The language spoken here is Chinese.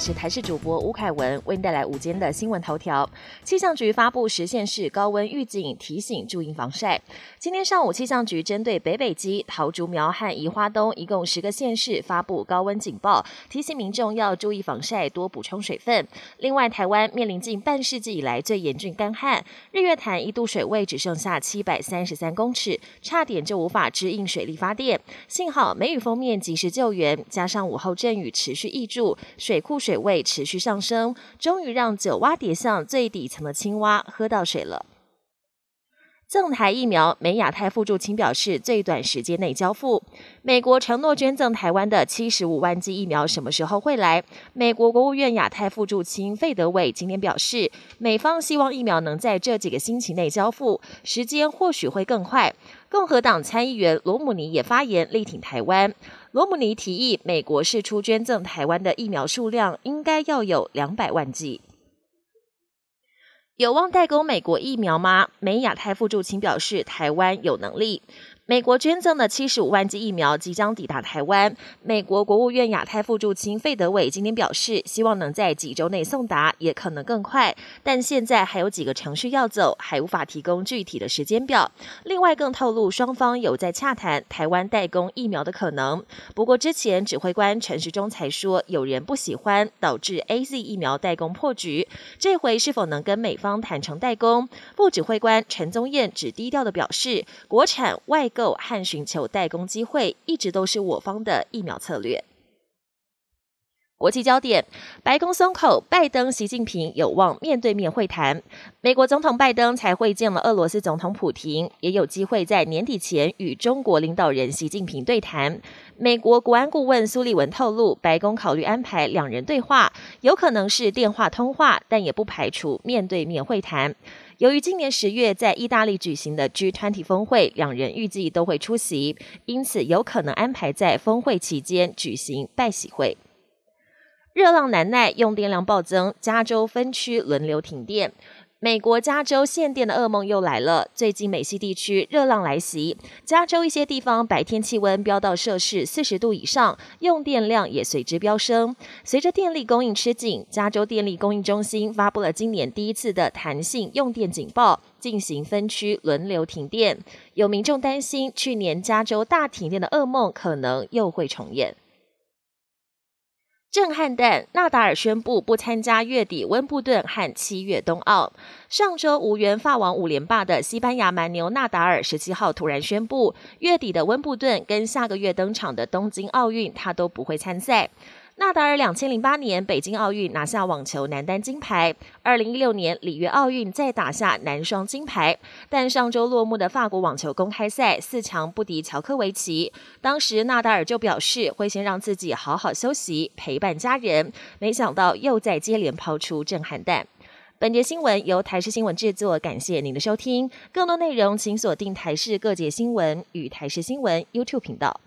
是台视主播吴凯文，为您带来午间的新闻头条。气象局发布十县市高温预警，提醒注意防晒。今天上午，气象局针对北北基、桃竹苗和宜花东一共十个县市发布高温警报，提醒民众要注意防晒，多补充水分。另外，台湾面临近半世纪以来最严峻干旱，日月潭一度水位只剩下七百三十三公尺，差点就无法支应水力发电。幸好梅雨封面及时救援，加上午后阵雨持续挹注。水库水水位持续上升，终于让九蛙叠象最底层的青蛙喝到水了。赠台疫苗，美亚太副助卿表示，最短时间内交付。美国承诺捐赠台湾的七十五万剂疫苗，什么时候会来？美国国务院亚太副助卿费德伟今天表示，美方希望疫苗能在这几个星期内交付，时间或许会更快。共和党参议员罗姆尼也发言力挺台湾。罗姆尼提议，美国释出捐赠台湾的疫苗数量应该要有两百万剂。有望代购美国疫苗吗？美亚太副助卿表示，台湾有能力。美国捐赠的七十五万剂疫苗即将抵达台湾。美国国务院亚太副助卿费德伟今天表示，希望能在几周内送达，也可能更快。但现在还有几个程序要走，还无法提供具体的时间表。另外，更透露双方有在洽谈台湾代工疫苗的可能。不过，之前指挥官陈时中才说有人不喜欢，导致 A Z 疫苗代工破局。这回是否能跟美方坦诚代工？副指挥官陈宗彦只低调的表示，国产外。和寻求代工机会，一直都是我方的疫苗策略。国际焦点：白宫松口，拜登、习近平有望面对面会谈。美国总统拜登才会见了俄罗斯总统普京，也有机会在年底前与中国领导人习近平对谈。美国国安顾问苏利文透露，白宫考虑安排两人对话，有可能是电话通话，但也不排除面对面会谈。由于今年十月在意大利举行的 G20 峰会，两人预计都会出席，因此有可能安排在峰会期间举行拜喜会。热浪难耐，用电量暴增，加州分区轮流停电。美国加州限电的噩梦又来了。最近美西地区热浪来袭，加州一些地方白天气温飙到摄氏四十度以上，用电量也随之飙升。随着电力供应吃紧，加州电力供应中心发布了今年第一次的弹性用电警报，进行分区轮流停电。有民众担心，去年加州大停电的噩梦可能又会重演。震撼弹！纳达尔宣布不参加月底温布顿和七月冬奥。上周无缘法网五连霸的西班牙蛮牛纳达尔十七号突然宣布，月底的温布顿跟下个月登场的东京奥运，他都不会参赛。纳达尔两千零八年北京奥运拿下网球男单金牌，二零一六年里约奥运再打下男双金牌。但上周落幕的法国网球公开赛四强不敌乔科维奇，当时纳达尔就表示会先让自己好好休息，陪伴家人。没想到又在接连抛出震撼弹。本节新闻由台视新闻制作，感谢您的收听。更多内容请锁定台视各界新闻与台视新闻 YouTube 频道。